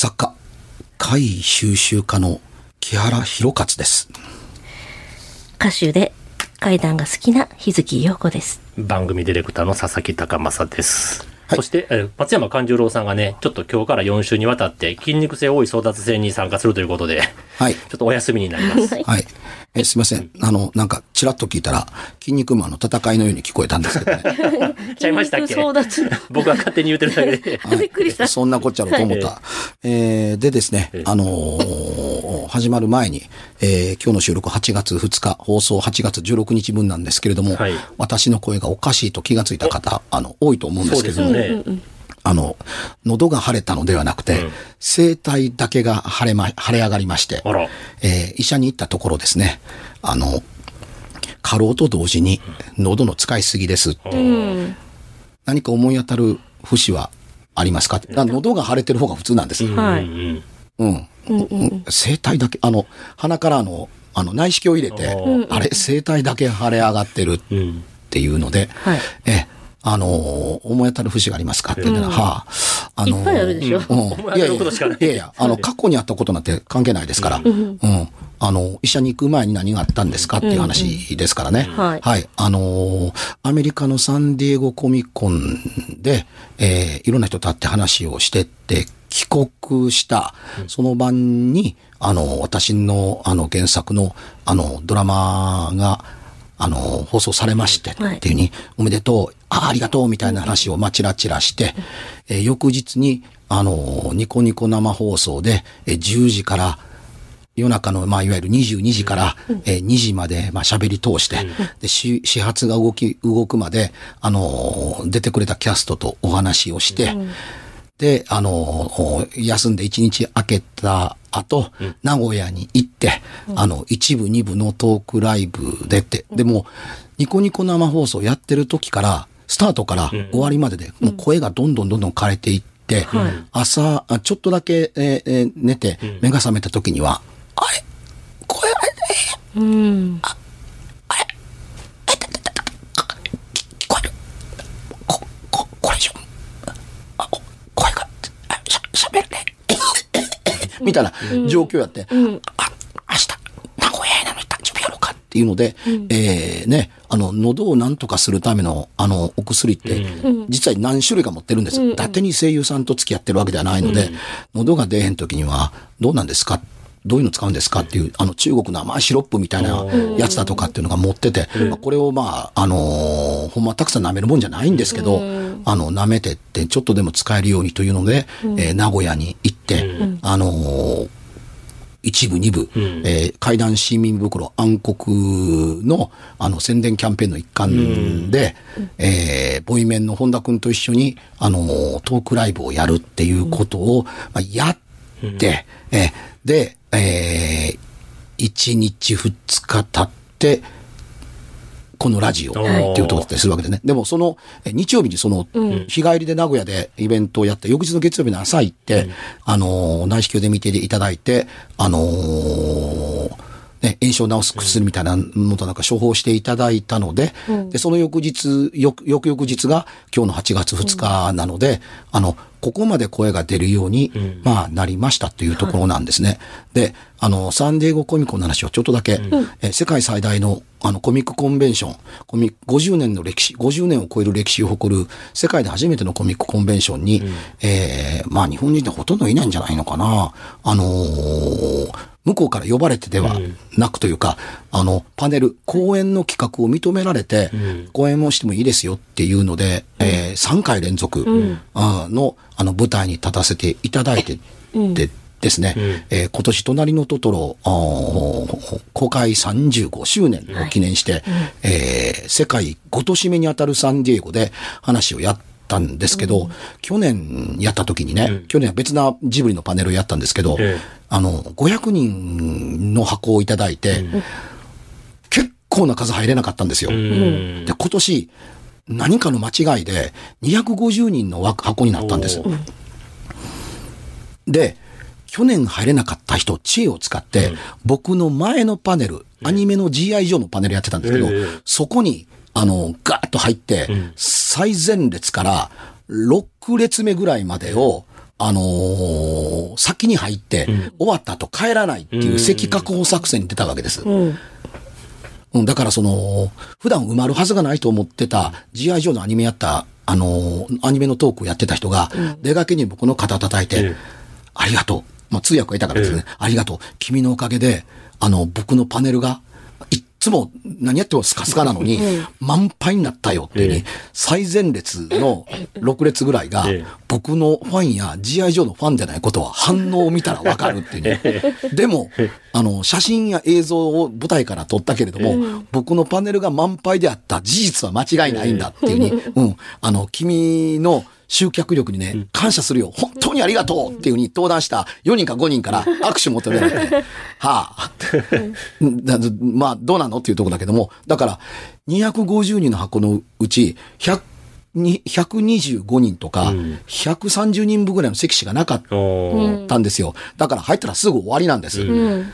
作家、怪異収集家の木原博勝です。歌手で階段が好きな日月陽子です。番組ディレクターの佐々木隆正です。はいそして、えー松山勘十郎さんがね、ちょっと今日から4週にわたって筋肉性多い争奪戦に参加するということで、はい。ちょっとお休みになります。はい。えすいません。あの、なんか、ちらっと聞いたら、筋肉マンの戦いのように聞こえたんですけどね。ちゃいましたっけ？争奪 僕は勝手に言ってるだけで。はいびっくりしたそんなこっちゃろうと思った。えーでですね、あのー始まる前に、えー今日の収録8月2日、放送8月16日分なんですけれども、はい私の声がおかしいと気がついた方、あの、多いと思うんでそうですすけども、よね。あの、喉が腫れたのではなくて、うん声帯だけが腫れま、腫れ上がりましてえー医者に行ったところですね、あの、過労と同時に喉の使いすぎです。うん。何か思い当たる節はありますか？あ喉が腫れてる方が普通なんです。はいうんうん。声帯だけ、あの、鼻からあの、あの内視鏡を入れてう、あれ、声帯だけ腫れ上がってるっ。ていうので、はいえ、あのー思い当たる節がありますかって言ったら、はあ、あのーいっぱいあるでしょ。うん。思い当たることしかないいやいや、あの、過去にあったことなんて関係ないですから、うん。あの、医者に行く前に何があったんですかっていう話ですからね。はいはい。あのーアメリカのサンディエゴコミコンで、えーいろんな人と会って話をしてって、帰国した、その晩に、あの、私の、あの、原作の、あの、ドラマが、あの、放送されまして、っていうふうに、おめでとう、あありがとう、みたいな話を、まあ、チラチラして、えー翌日に、あの、ニコニコ生放送で、えー10時から、夜中の、まあ、いわゆる22時から、えー2時まで、まあ、喋り通して、で、し始発が動き、動くまで、あのー出てくれたキャストとお話をして、で、あのー休んで1日明けた後、名古屋に行って、あの、一部、二部のトークライブでって、でも、ニコニコ生放送やってる時から、スタートから終わりまでで、もう声がどんどんどんどん枯れていって、朝、あちょっとだけ、えーえー寝て、目が覚めた時には、あれ？声が、えーうん。聞こえる？こ、こ、これ以上、あ、こ声が、あしゃ、しゃべるね。みたいな状況やって、あ、明日、名古屋へなのに誕生日やろうかっていうので、えーね、あの、喉を何とかするための、あの、お薬って、実は何種類か持ってるんです。伊達に声優さんと付き合ってるわけではないので、喉が出へん時には、どうなんですかどういうの使うんですかっていう、あの、中国の甘いシロップみたいなやつだとかっていうのが持ってて、まあこれをまあ、あのーほんまたくさん舐めるもんじゃないんですけど、あの、舐めてって、ちょっとでも使えるようにというので、えー名古屋に行って、あのー一部、二部、えー階段市民袋暗黒のあの宣伝キャンペーンの一環で、えーボイメンの本田君と一緒に、あのートークライブをやるっていうことを、まあ、やって、えーで、えー一日二日経って、このラジオっていうところだったりするわけでね。でもその、え日曜日にその、日帰りで名古屋でイベントをやって、翌日の月曜日の朝行って、あのー内視鏡で見ていただいて、あのーね、炎症を治す薬みたいなのとなんか処方していただいたので、で、その翌日、翌、翌々日が今日の8月2日なので、あの、ここまで声が出るように、まあ、なりましたというところなんですね。で、あの、サンディエゴコミコンの話をちょっとだけ、え世界最大のあのコミックコンベンション、コミ50年の歴史、50年を超える歴史を誇る世界で初めてのコミックコンベンションに、えーまあ日本人でほとんどいないんじゃないのかな。あのー向こうから呼ばれてではなくというか、あの、パネル、講演の企画を認められて、講演もしてもいいですよっていうので、えー3回連続、あの、あの、舞台に立たせていただいて、でですね、えー今年隣のトトロ、公開35周年を記念して、えー世界5都市目に当たるサンディエゴで話をやったんですけど、去年やった時にね、去年は別なジブリのパネルをやったんですけど、ええ。あの、500人の箱をいただいて、結構な数入れなかったんですよ。うん。で、今年、何かの間違いで、250人の枠箱になったんです。で、去年入れなかった人、知恵を使って、僕の前のパネル、アニメの GI 上のパネルやってたんですけど、ええ。そこに、あの、ガーッと入って、最前列から6列目ぐらいまでを、あのー先に入って、終わった後帰らないっていう席確保作戦に出たわけです。うん。うん、だからその、普段埋まるはずがないと思ってた、G.I. ジョーのアニメやった、あのーアニメのトークをやってた人が、出がけに僕の肩叩いて、ええありがとう。まあ、通訳がいたからですね、ありがとう。君のおかげで、あの、僕のパネルが、つも何やってもスカスカなのに、満杯になったよっていうふうに、え。最前列の6列ぐらいがええ、僕のファンや G.I. ジョーのファンでないことは反応を見たらわかるっていうね。でも、あの、写真や映像を舞台から撮ったけれども、僕のパネルが満杯であった事実は間違いないんだっていうふうに、うん、あの、君の集客力にね、感謝するよ。本当にありがとう。っていうふうに登壇した4人か5人から握手求められて、はあ、だまあ、どうなの？っていうところだけども、だから、250人の箱のうち、100に125人とか、うん。130人分ぐらいの席しかなかったんですよ。だから入ったらすぐ終わりなんです。うんうん。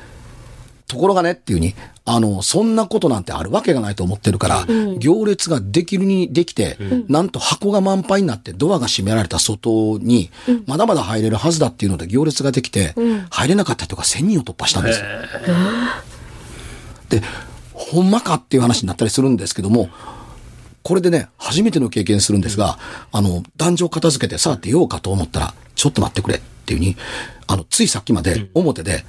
ところがねっていうに、あの、そんなことなんてあるわけがないと思ってるから、行列ができるにできて、なんと箱が満杯になってドアが閉められた外に、まだまだ入れるはずだっていうので行列ができて、入れなかった人が1000人を突破したんです。よ。で、ほんまかっていう話になったりするんですけども、これでね、初めての経験するんですが、あの、壇上片付けてさあ出ようかと思ったら、ちょっと待ってくれっていうふうに、あの、ついさっきまで表で、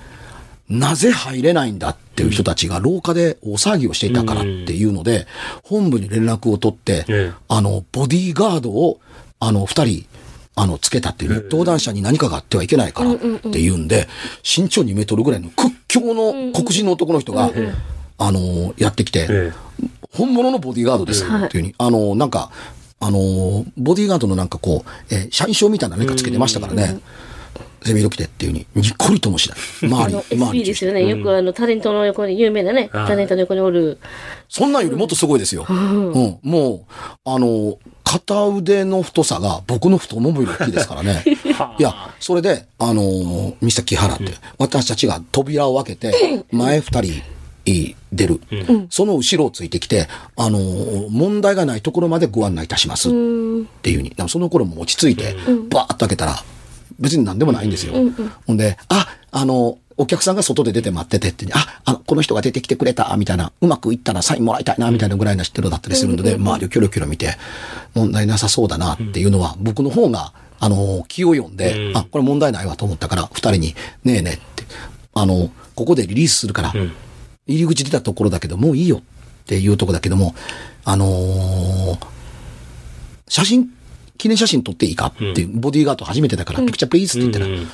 なぜ入れないんだっていう人たちが廊下で大騒ぎをしていたからっていうので、本部に連絡を取ってええ、あの、ボディーガードを、あの、二人、あの、つけたっていう、登壇者に何かがあってはいけないからっていうんで、身長2メートルぐらいの屈強の黒人の男の人が、あの、やってきて、え本物のボディーガードですっていうふうに、あの、なんか、あの、ボディーガードのなんかこう、えー社員証みたいな何かつけてましたからね。ゼミロ来てっていうふうに、にっこりともしない。周り 周りですよね。よくあの、タレントの横に、有名なね、タレントの横におる。そんなんよりもっとすごいですよ。うん。もう、あの、片腕の太さが僕の太ももより大きいですからね。いや、それで、あの、ミスター木原って、私たちが扉を開けて、前二人、い出る。その後ろをついてきて、あの、問題がないところまでご案内いたします。っていうふうに。その頃も落ち着いて、バーッと開けたら、別に何でもないんですよ。ほんで、あ、あの、お客さんが外で出て待っててって、あ、あの、この人が出てきてくれた、みたいな、うまくいったらサインもらいたいな、みたいなぐらいな知ってるだったりするので、周りをキョロキョロ見て、問題なさそうだなっていうのは、僕の方が、あの、気を読んで、うん。あ、これ問題ないわと思ったから、二人に、ねえねえって、あの、ここでリリースするから、ん。入り口出たところだけど、もういいよっていうところだけども、あのー写真、記念写真撮っていいかっていう、ボディーガード初めてだから、ピクチャープリーズって言ったら、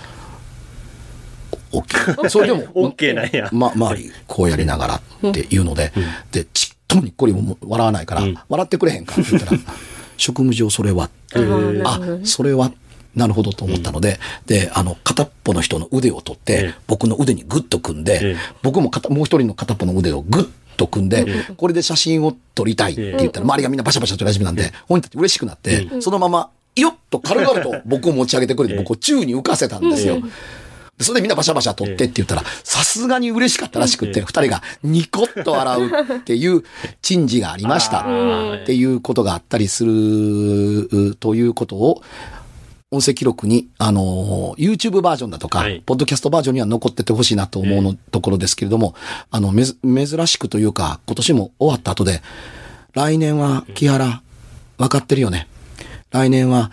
オッケー。それでも、オッケーなんや。ま、周り、こうやりながらっていうので、で、ちっともにっこりも笑わないから、うん。笑ってくれへんかって言ったら、職務上それは、ーあ、それは、なるほどと思ったので、で、あの、片っぽの人の腕を取って、ええ。僕の腕にグッと組んで、ええ。僕も片もう一人の片っぽの腕をグッと組んで、これで写真を撮りたいって言ったら、周りがみんなバシャバシャ撮り始めたん。で、本人たち嬉しくなって、そのまま、よっと軽々と 僕を持ち上げてくれて、僕を宙に浮かせたんですよ。でそれでみんなバシャバシャ撮ってって言ったら、さすがに嬉しかったらしくって、二人がニコッと笑うっていう珍事がありました。っていうことがあったりするということを、音声記録に、あの、YouTube バージョンだとか、はい。ポッドキャストバージョンには残っててほしいなと思うの、ところですけれども、あの、めず、珍しくというか、今年も終わった後で、来年は、木原、分かってるよね。来年は、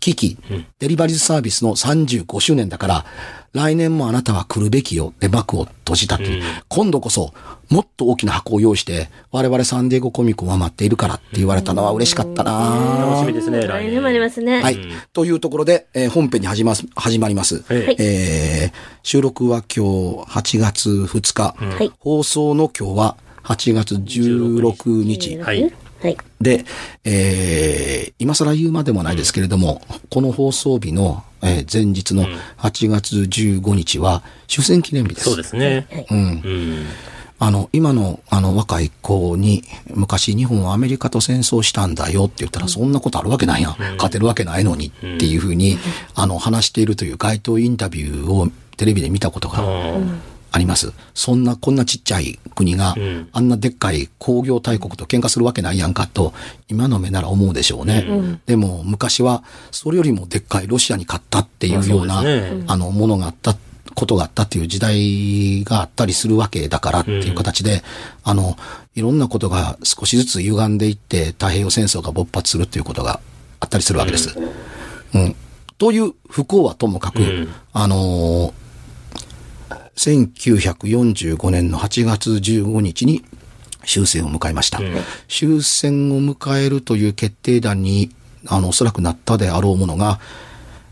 機器、デリバリーズサービスの35周年だから、来年もあなたは来るべきよで幕を閉じたという、今度こそ、もっと大きな箱を用意して、我々サンデーゴコミックは待っているからって言われたのは嬉しかったな楽しみですね、来年もありますね。はい。というところで、えー本編に始ます始まります。はいえー収録は今日8月2日。はい放送の今日は8月16日。はい。はい。で、えー今更言うまでもないですけれども、この放送日の、えー前日の8月15日は終戦記念日です。そうですね。うん。うん。あの、今の、あの、若い子に、昔日本はアメリカと戦争したんだよって言ったら、そんなことあるわけないやん。勝てるわけないのにっていうふうに、あの、話しているという街頭インタビューをテレビで見たことがああります。そんな、こんなちっちゃい国が、うんあんなでっかい工業大国と喧嘩するわけないやんかと、今の目なら思うでしょうね。でも、昔は、それよりもでっかいロシアに勝ったっていうような、まあねあの、ものがあった、ことがあったっていう時代があったりするわけだからっていう形で、あの、いろんなことが少しずつ歪んでいって、太平洋戦争が勃発するっていうことがあったりするわけです。うん。という不幸はともかく、んあのー1945年の8月15日に終戦を迎えました。終戦を迎えるという決定弾に、あの、おそらくなったであろうものが、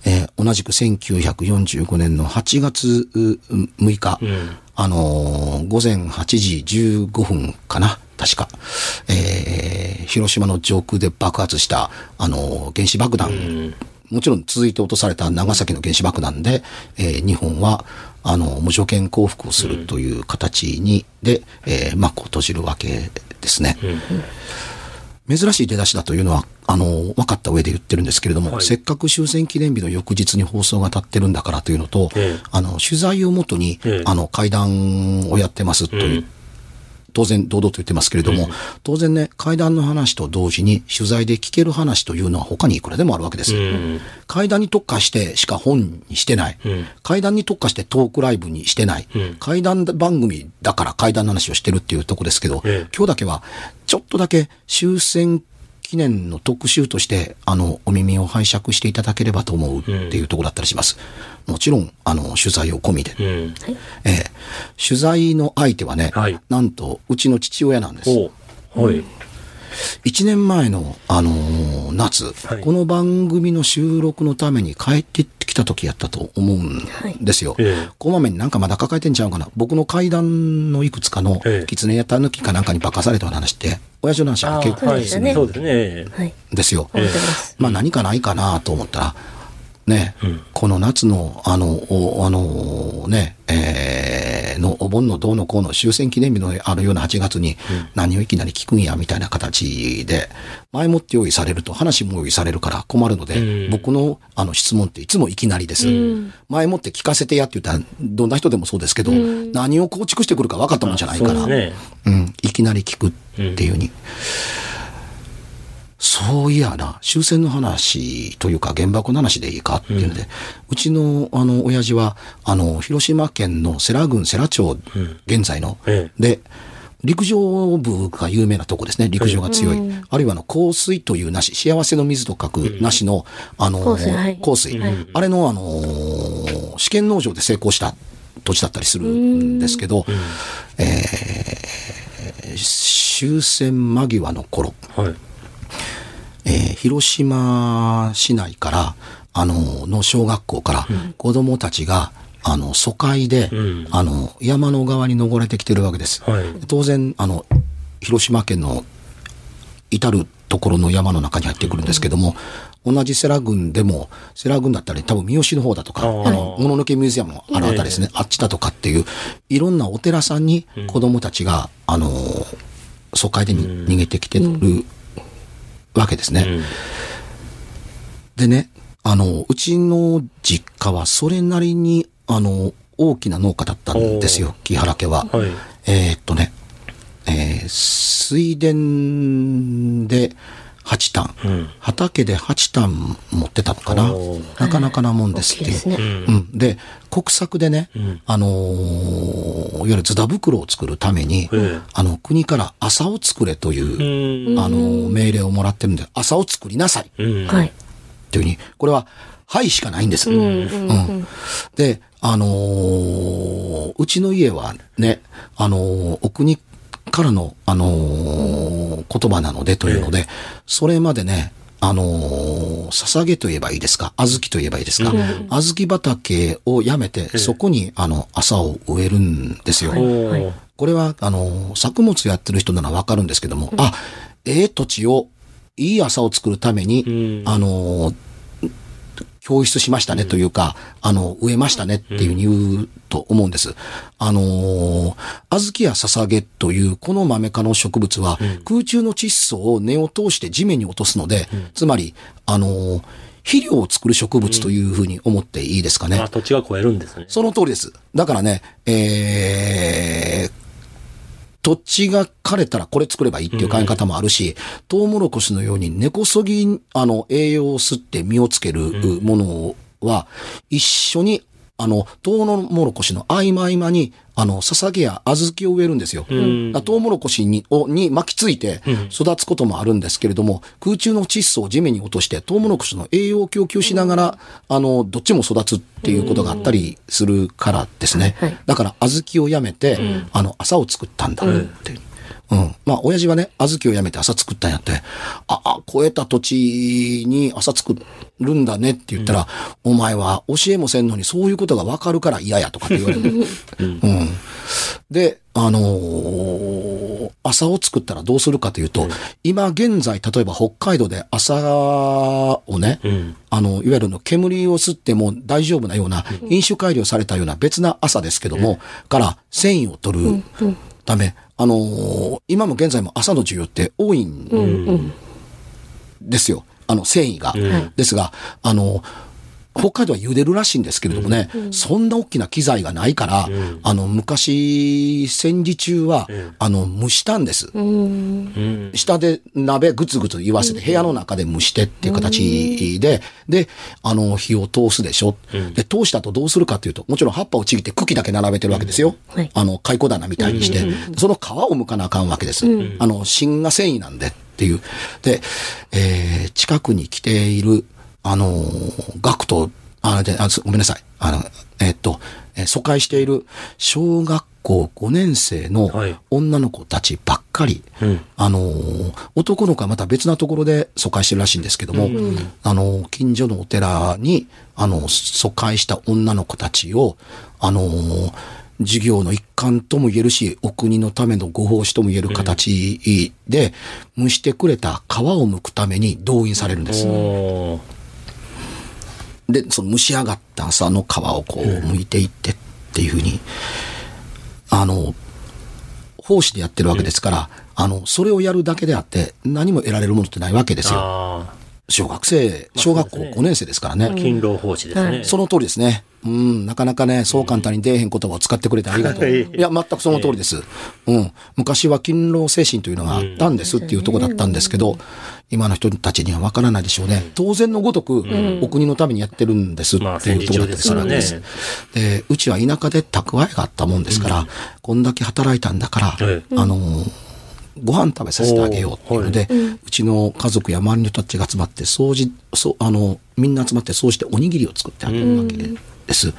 えー同じく1945年の8月う6日、あのー午前8時15分かな、確か、えー広島の上空で爆発した、あのー原子爆弾、もちろん続いて落とされた長崎の原子爆弾で、えー日本は、あの、無条件降伏をするという形に、で、えー幕を閉じるわけですね。珍しい出だしだというのは、あの、分かった上で言ってるんですけれども、はい。せっかく終戦記念日の翌日に放送が立ってるんだからというのと、ええ。あの、取材をもとに、ええ。あの、会談をやってますという、うん当然堂々と言ってますけれども、当然ね、会談の話と同時に取材で聞ける話というのは他にいくらでもあるわけです。うん。階段に特化してしか本にしてない。うん階段に特化してトークライブにしてない。うん階段番組だから階段の話をしてるっていうとこですけど、ええ今日だけはちょっとだけ終戦記念の特集として、あの、お耳を拝借していただければと思うっていうところだったりします。もちろん、あの、取材を込みで。うん。ええ取材の相手はね、はいなんと、うちの父親なんです。はい。一年前の、あのー夏、はいこの番組の収録のために帰ってきた時やったと思うんですよ。ええこまめになんかまだ抱えてんちゃうかな。僕の階段のいくつかのええ狐やた抜きかなんかに化かされた話って、親父の話は結構はい。ですねそうですね。はい。ですよ。まあ何かないかなと思ったら、ね、この夏の、あの、おあの、ね、えーのお盆のどうのこうの終戦記念日のあるような8月に何をいきなり聞くんやみたいな形で、前もって用意されると話も用意されるから困るので、うん。僕のあの質問っていつもいきなりです。前もって聞かせてやって言ったら、どんな人でもそうですけど、何を構築してくるか分かったもんじゃないから、そうね。うん、いきなり聞くっていうに。そういやな、終戦の話というか原爆の話でいいかっていうので、うちのあの親父は、あの、広島県の世羅郡世羅町、現在の、えで、陸上部が有名なとこですね。陸上が強い。あるいはあの、香水というなし、幸せの水と書くなしの、あの、香水はい。香水。あれのあのー試験農場で成功した土地だったりするんですけど、えー終戦間際の頃、はい。えー広島市内から、あの、の小学校から、子供たちが、あの、疎開で、うん。あの、山の側に登れてきてるわけです。はい。当然、あの、広島県の至るところの山の中に入ってくるんですけども、同じ世羅郡でも、世羅郡だったり、多分三好の方だとか、あの、もののけミュージアムのあるあたりですね、あっちだとかっていう、いろんなお寺さんに子供たちが、あの、疎開でに逃げてきてるわけですね。うん。でね、あの、うちの実家はそれなりに、あの、大きな農家だったんですよ、木原家は。はいえーっとね、えー水田で8単、うん畑で8単持ってたのかなお。なかなかなもんですっていう。ですね。うん、で、国策でね、あのーいわゆるズダ袋を作るために、ええあの、国から朝を作れという、うん。あのー命令をもらってるんで、朝を作りなさい。うん。はい。というふうに、これは、はいしかないんです。うんで、あのーうちの家はね、あのーお国からの、あのー言葉なのでというので、それまでね、あのー捧げと言えばいいですか？小豆と言えばいいですか、小豆畑をやめて、そこに、あの、朝を植えるんですよ。これは、あの、作物やってる人ならわかるんですけども、あ、ええ土地を、いい朝を作るために、うん。あの、教出しましたねというか、あの、植えましたねっていうふうに言うと思うんです。あの、小豆や捧げというこの豆科の植物は、空中の窒素を根を通して地面に落とすので、つまり、あの、肥料を作る植物というふうに思っていいですかね。あ、土地が超えるんですね。その通りです。だからね、えー、土地が枯れたらこれ作ればいいっていう考え方もあるし、トウモロコシのように根こそぎ、あの、栄養を吸って実をつけるものは、一緒に、あの、トウモロコシの合間合間に、あの、捧げや小豆を植えるんですよ。んだからトウモロコシにをに巻きついて育つこともあるんですけれども、空中の窒素を地面に落として、トウモロコシの栄養を供給しながら、あの、どっちも育つっていうことがあったりするからですね。はいだから、小豆をやめて、あの、朝を作ったんだって。うん。まあ、親父はね、小豆をやめて朝作ったんやって、あ、あ、超えた土地に朝作るんだねって言ったら、お前は教えもせんのにそういうことがわかるから嫌やとかって言われて。うん。で、あのー朝を作ったらどうするかというと、今現在、例えば北海道で朝をね、うん。あの、いわゆるの煙を吸っても大丈夫なような、飲酒改良されたような別な朝ですけども、から繊維を取るため、あのー今も現在も朝の需要って多いんですよ。あの、繊維が。ん。ですが、あの、北海道は茹でるらしいんですけれどもね、そんな大きな機材がないから、んあの、昔、戦時中は、んあの、蒸したんです。うん。うん。下で鍋ぐつぐつ言わせて、部屋の中で蒸してっていう形で、で、あの、火を通すでしょ。で、通した後どうするかっていうと、もちろん葉っぱをちぎって茎だけ並べてるわけですよ。はいあの、蚕棚みたいにして、その皮を剥かなあかんわけです。あの、芯が繊維なんでっていう。で、えー近くに来ている、あのー学徒、あ、で、あ、すごめんなさい。あの、えーっと、えー疎開している小学校5年生のはい女の子たちばっかり、うん。あのー男の子はまた別なところで疎開してるらしいんですけども、あのー近所のお寺に、あの、疎開した女の子たちを、あのー授業の一環とも言えるし、お国のためのご奉仕とも言える形で、蒸してくれた皮を剥くために動員されるんです。で、その蒸し上がった朝の皮をこう剥いていってっていうふうに、あの、奉仕でやってるわけですから、あの、それをやるだけであって、何も得られるものってないわけですよ。あ小学生、小学校そうですね5年生ですからね。あ。勤労奉仕ですね。その通りですね。うん、なかなかね、そう簡単に出えへん言葉を使ってくれてありがとう。いいや、全くその通りです。うん。昔は勤労精神というのがあったんですっていうところだったんですけど、今の人たちにはわからないでしょうね。当然のごとく、お国のためにやってるんですってまあいうところだったりするわけです。戦で、うちは田舎で蓄えがあったもんですから、こんだけ働いたんだから、えあのーご飯食べさせてあげようっていうので、うちの家族や周りの人たちが集まって掃除、そう、あの、みんな集まってそうしておにぎりを作ってあげるわけです。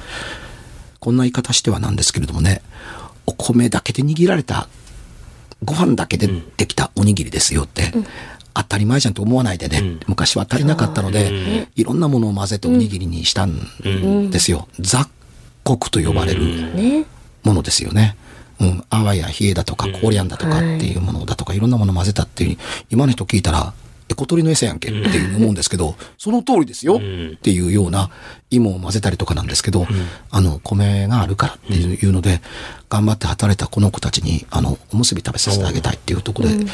こんな言い方してはなんですけれどもね、お米だけで握られた、ご飯だけでできたおにぎりですよって、当たり前じゃんと思わないでね、昔は足りなかったので、いろんなものを混ぜておにぎりにしたんですよ。雑穀と呼ばれるね。ものですよね。うん、あわや冷えだとか、コー。リアンだとかっていうものだとか、いろんなもの混ぜたっていう、今の人聞いたら、え、小鳥の餌やんけっていう思うんですけど、その通りですよっていうような芋を混ぜたりとかなんですけど、あの、米があるからっていうので、頑張って働いたこの子たちに、あの、おむすび食べさせてあげたいっていうところで、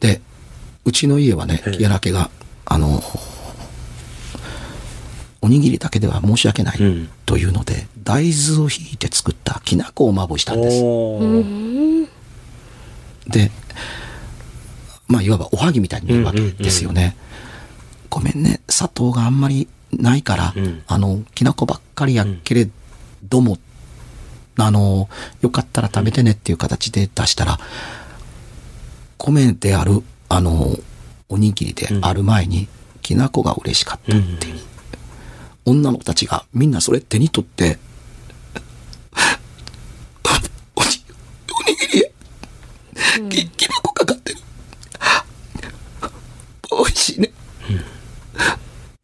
で、うちの家はね、木原家が、あの、おにぎりだけでは申し訳ないうん。というので、大豆をひいて作ったきな粉をまぶしたんです。で、まあ、いわばおはぎみたいに見えるわけですよね。ごめんね、砂糖があんまりないから、うん。あの、きな粉ばっかりやけれども、あの、よかったら食べてねっていう形で出したら、米である、あの、おにぎりである前に、きな粉が嬉しかったっていう。女の子たちがみんなそれ手に取って、おにおにぎりへき、きな粉かかってる。美味しいね。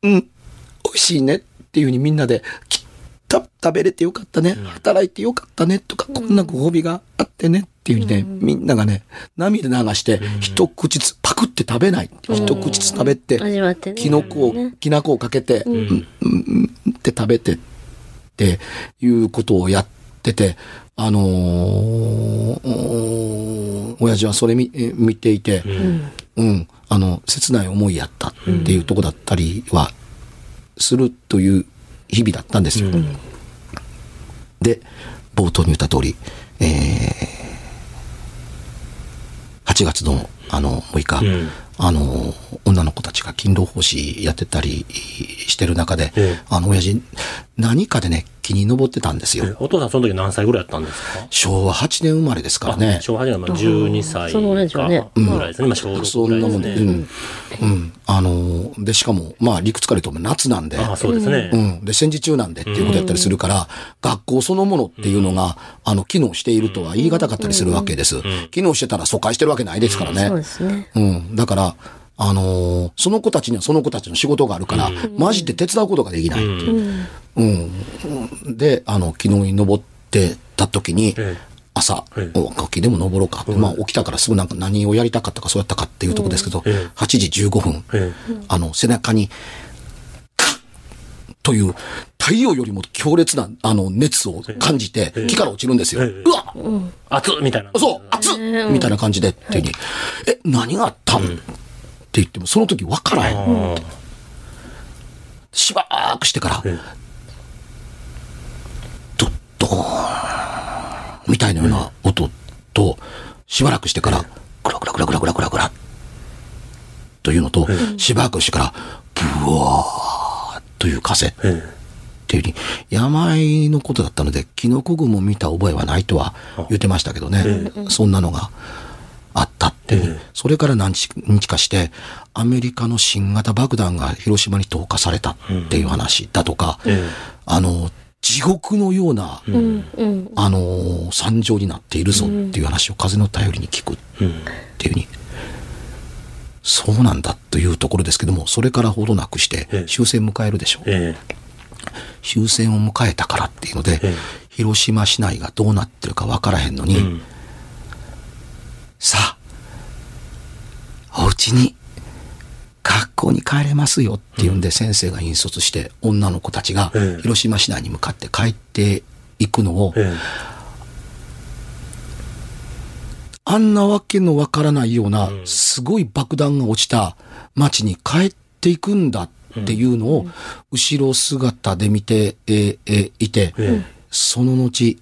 うん。美味しいね。っていうふうにみんなで、きた食べれてよかったね。働いてよかったね。とか、こんなご褒美があってね。っていうふうにね、みんながね、涙流して、一口ずつ、パクって食べない。一口ずつ食べて。きのこを、きな粉をかけて、うん、うん、うんって食べてっていうことをやってて、あのーお親父はそれ見え見ていて、うん、あの、切ない思いやったっていうとこだったりはするという日々だったんですよ。で、冒頭に言った通り、えー、8月のあの6日、うん。あの、女の子たちが勤労奉仕やってたりしてる中で、ええあの親父、何かでね、木に登ってたんですよ。えお父さんその時何歳ぐらいやったんですか？昭和8年生まれですからね。昭和初めはまあ12歳そのぐらいですよねかぐらいですね。まあ小6そぐらいですんなもんで、ね。うん。うん。あの、で、しかも、まあ、理屈から言うと夏なんで、ああ、そうですね。うん。で、戦時中なんでっていうことやったりするから、学校そのものっていうのが、あの、機能しているとは言い難かったりするわけです。機能してたら疎開してるわけないですからね。そうですね。うん。だから、あのーその子たちにはその子たちの仕事があるから、マジで手伝うことができない。うん。で、あの、昨日に登ってた時に、ええ。朝、ええ。お秋でも登ろうかまあ起きたからすぐなんか何をやりたかったかそうやったかっていうとこですけど、ええ8時15分、えあの、背中に、カッ！という、太陽よりも強烈な、あの、熱を感じて、木から落ちるんですよ。ええ。うわ熱っ！みたいな。そう熱っ！みたいな感じで、っていうに、え、何があった？ん、って言っても、その時分からへん。しばらくしてから、えドッドーンみたいなような音と、しばらくしてから、クラクラクラクラクラクラクラというのと、しばらくしてから、ブワーという風っえていうに、病のことだったので、キノコ雲を見た覚えはないとは言ってましたけどね、そんなのがあったって。それから何日日かして、アメリカの新型爆弾が広島に投下されたっていう話だとか、ええあの、地獄のような、うん。うん。あのー惨状になっているぞっていう話を風の頼りに聞くっていうふうに、そうなんだというところですけども、それからほどなくしてええ。終戦迎えるでしょう。え。終戦を迎えたからっていうので、ええ。広島市内がどうなってるかわからへんのに、うんさあ、お家に、学校に帰れますよっていうんで先生が引率して、女の子たちがええ。広島市内に向かって帰っていくのを、えあんなわけのわからないような、すごい爆弾が落ちた街に帰っていくんだっていうのを、後ろ姿で見て、えーえーいて、え。その後、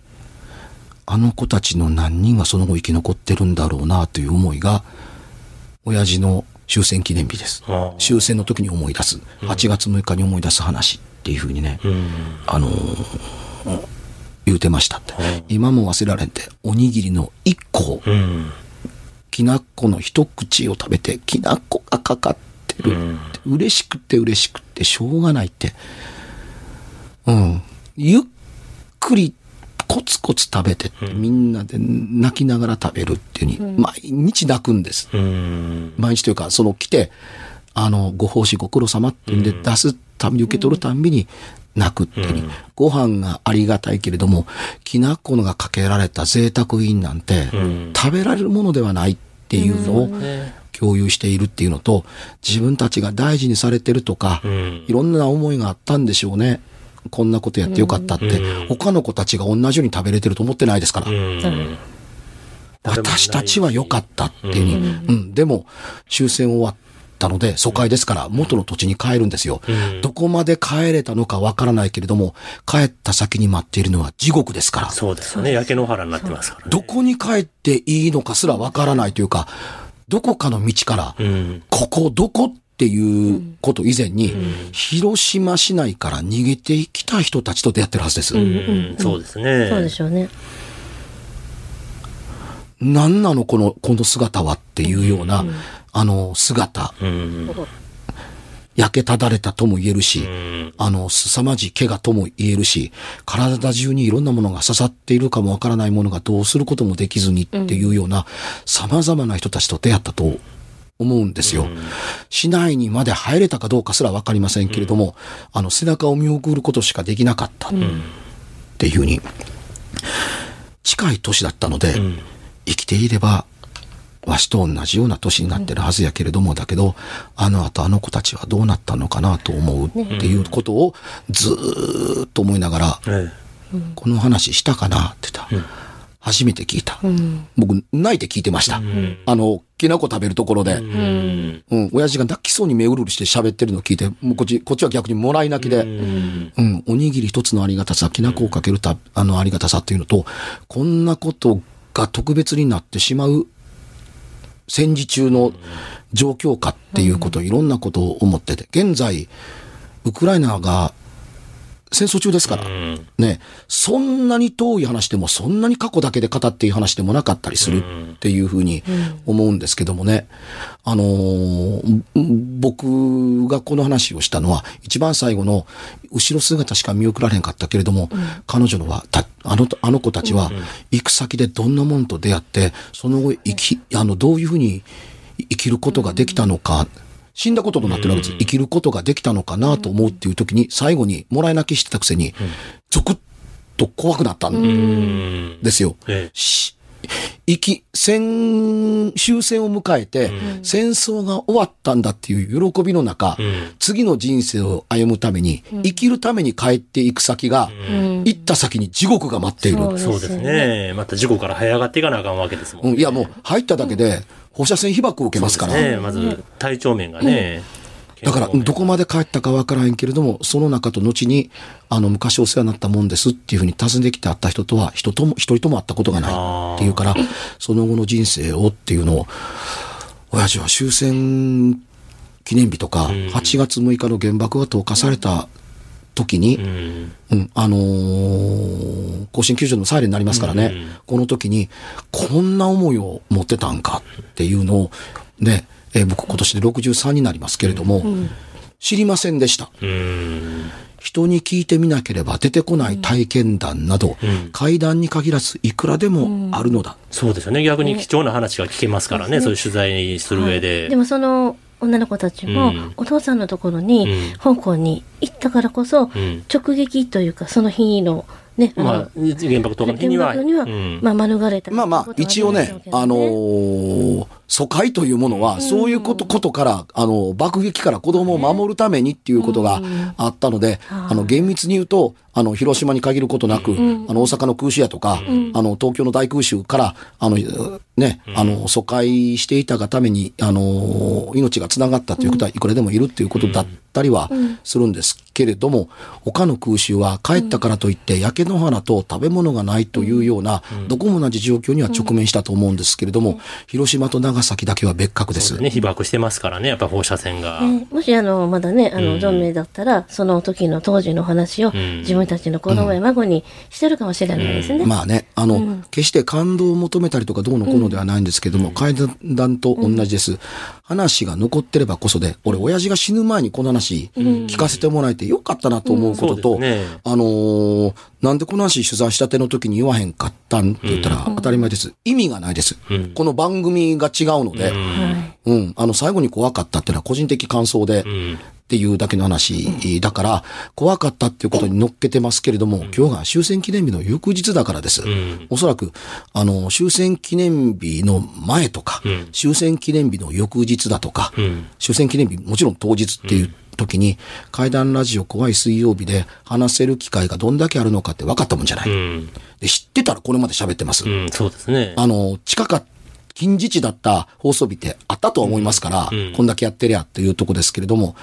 あの子たちの何人がその後生き残ってるんだろうなという思いが、親父の終戦記念日です。終戦の時に思い出す。8月6日に思い出す話っていうふうにね、うんあのー言うてましたって。今も忘れられんて、おにぎりの1個をうんきな粉の一口を食べて、きな粉がかかってるって、嬉しくて嬉しくてしょうがないって。うん。ゆっくり、コツコツ食べてって、みんなで泣きながら食べるっていうふうに、毎日泣くんです。うん。毎日というか、その来て、あの、ご奉仕ご苦労様っていうん。で出すたびに受け取るたんびに泣くっていうふうに、ご飯がありがたいけれども、きな粉がかけられた贅沢品なんて、ん。食べられるものではないっていうのを共有しているっていうのと、自分たちが大事にされてるとか、ん。いろんな思いがあったんでしょうね。こんなことやってよかったって、他の子たちが同じように食べれてると思ってないですから。うん。私たちは良かったっていうふうに、うん、でも、終戦終わったので、疎開ですから、元の土地に帰るんですよ。どこまで帰れたのかわからないけれども、帰った先に待っているのは地獄ですから、そうですよね。焼け野原になってますからね。どこに帰っていいのかすらわからないというか、どこかの道から、うん。ここどこっていうこと以前に、広島市内から逃げてきた人たちと出会ってるはずです。うんそうですね。そうでしょうね。何なのこの、この姿はっていうような、あの姿、うん焼けただれたとも言えるし、んあの、凄まじい怪我とも言えるし、体中にいろんなものが刺さっているかもわからないものがどうすることもできずにっていうような、様々な人たちと出会ったと思うんですよ。市内にまで入れたかどうかすらわかりませんけれども、あの、背中を見送ることしかできなかったっていうふうに、近い年だったので、生きていれば、わしと同じような年になってるはずやけれども、だけど、あの後あの子たちはどうなったのかなと思うっていうことをずーっと思いながら、えこの話したかなって言った。ら、初めて聞いた。うん。僕、泣いて聞いてました。うん。あの、きな粉食べるところで、うん。うん、親父が泣きそうに目うるうるして喋ってるのを聞いて、もうこっち、こっちは逆にもらい泣きで、うん。うん、おにぎり一つのありがたさ、きな粉をかけるた、あのありがたさっていうのと、こんなことが特別になってしまう戦時中の状況かっていうこと、いろんなことを思ってて、現在、ウクライナが戦争中ですから、うん。ね、そんなに遠い話でも、そんなに過去だけで語っていい話でもなかったりするっていうふうに思うんですけどもね。あのー僕がこの話をしたのは、一番最後の、後ろ姿しか見送られへんかったけれども、彼女のは、た、あの、あの子たちは、行く先でどんなもんと出会って、その後、生き、あの、どういうふうに生きることができたのか、死んだこととなってるわけです。生きることができたのかなと思うっていう時に、最後にもらい泣きしてたくせに、ゾクッと怖くなったんうん。ですよ。生き、戦、終戦を迎えて、戦争が終わったんだっていう喜びの中、え。次の人生を歩むために、生きるために帰っていく先が、うん。行った先に地獄が待っている。そうですね。また事故から這い上がっていかなあかんわけですもんね。うん、いやもう入っただけで放射線被曝を受けますから。ね。まず、体調面がね。だから、どこまで帰ったかわからへんけれども、その中と後に、あの、昔お世話になったもんですっていうふうに尋ねてきて会った人とは、人とも、一人とも会ったことがないっていうから、その後の人生をっていうのを、親父は終戦記念日とか、8月6日の原爆が投下された時に、うん。うん、あのー甲子園球場のサイレンになりますからね、うんこの時に、こんな思いを持ってたんかっていうのを、ね、えー僕今年で63になりますけれども、知りませんでした。うん。人に聞いてみなければ出てこない体験談など、うん階段に限らずいくらでもあるのだ。そうですよね。逆に貴重な話が聞けますからね。そういう取材する上で。でもその女の子たちも、うんお父さんのところに、うん香港に行ったからこそ、うん直撃というか、その日のね、あのまあ、原爆投下の日には。原爆には、うんまあ、免れた。まあまあ、一応ね、あのー疎開というものは、そういうこと、ことから、あの、爆撃から子供を守るためにっていうことがあったので、はい。あの、厳密に言うと、あの、広島に限ることなく、あの、大阪の空襲やとか、あの、東京の大空襲から、あの、ね、あの、疎開していたがために、あの、命が繋がったということはいくらでもいるっていうことだったりはするんですけれども、他の空襲は帰ったからといって、焼け野原と食べ物がないというような、どこも同じ状況には直面したと思うんですけれども、広島と長崎だけは別格です。ね、被爆してますからね。やっぱ放射線が。ねもしあの、まだね、あの、うん存命だったら、その時の当時の話をん自分たちの子供や孫にしてるかもしれないですね。まあね、あの、決して感動を求めたりとかどうのこうのではないんですけども、階段と同じです。話が残ってればこそで、俺、親父が死ぬ前にこの話聞かせてもらえてよかったなと思うことと、ねあのーなんでこの話取材したての時に言わへんかったんって言ったら当たり前です。意味がないです。うんこの番組が違うので、はい。うん、あの、最後に怖かったっていうのは個人的感想で、うん。っていうだけの話だから、怖かったっていうことに乗っけてますけれども、今日が終戦記念日の翌日だからです。んおそらく、あの、終戦記念日の前とか、ん終戦記念日の翌日だとか、うん終戦記念日、もちろん当日っていう時に、怪談ラジオ怖い水曜日で話せる機会がどんだけあるのかって分かったもんじゃない。うん。で知ってたらこれまで喋ってます。うん、そうですね。あの、近かった、近似値だった放送日ってあったとは思いますから、うん。こんだけやってりゃっていうとこですけれども、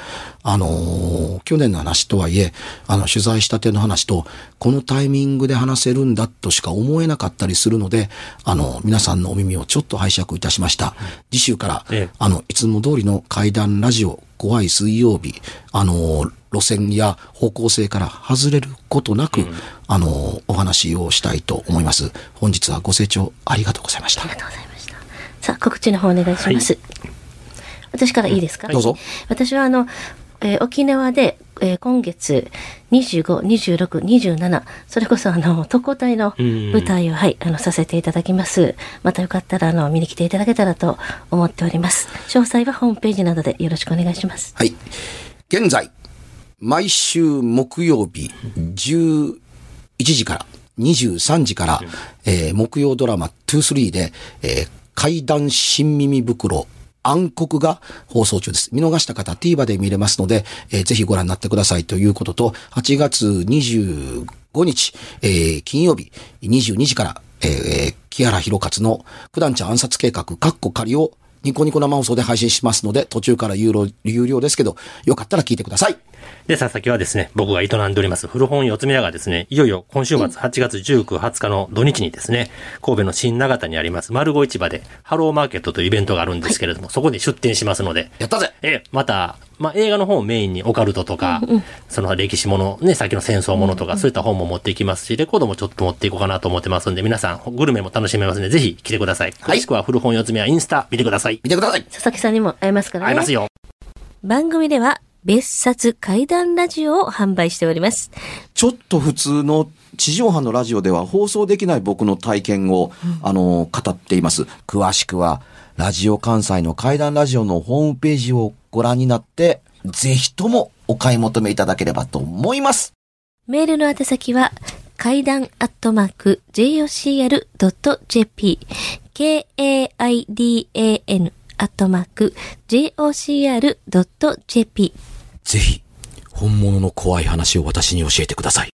あのー去年の話とはいえ、あの、取材したての話と、このタイミングで話せるんだとしか思えなかったりするので、あの、皆さんのお耳をちょっと拝借いたしました。次週から、ええ。あの、いつも通りの怪談ラジオ、怖い水曜日、あの、路線や方向性から外れることなく、あの、お話をしたいと思います。本日はご清聴ありがとうございましたさあ、告知の方お願いします。私からいいですか、どうぞ。私はあの、えー沖縄で、えー今月25、26、27、それこそあの、特攻隊のうん舞台を、はい、あの、させていただきます。またよかったら、あの、見に来ていただけたらと思っております。詳細はホームページなどでよろしくお願いします。はい。現在、毎週木曜日11時から23時から、えー木曜ドラマ23で、えー怪談新耳袋暗黒が放送中です。見逃した方 TVer で見れますので、えーぜひご覧になってくださいということと、8月25日、えー金曜日22時から、えー、木原博勝の九段茶暗殺計画、カッコ仮をニコニコ生放送で配信しますので、途中から有料有料ですけど、よかったら聞いてください。で、佐々木はですね、僕が営んでおります古本四つ目屋がですね、いよいよ今週末8月19、20日の土日にですね、神戸の新長田にあります丸子市場でハローマーケットというイベントがあるんですけれども、そこで出店しますので、やったぜえ、また、まあ、映画の方をメインにオカルトとか、その歴史もの、ね、さっきの戦争ものとか、そういった本も持っていきますし、レコードもちょっと持っていこうかなと思ってますんで、皆さん、グルメも楽しめますので、ぜひ来てください。はい詳しくは古本四つ目はインスタ見てください。見てください。佐々木さんにも会えますからね。会いますよ。番組では別冊怪談ラジオを販売しております。ちょっと普通の地上波のラジオでは放送できない僕の体験を、あの、語っています。詳しくは、ラジオ関西の怪談ラジオのホームページをご覧になって、ぜひともお買い求めいただければと思います。メールの宛先は、階段アットマーク jocr.jp k-a-i-d-a-n アットマーク jocr.jp ぜひ、本物の怖い話を私に教えてください。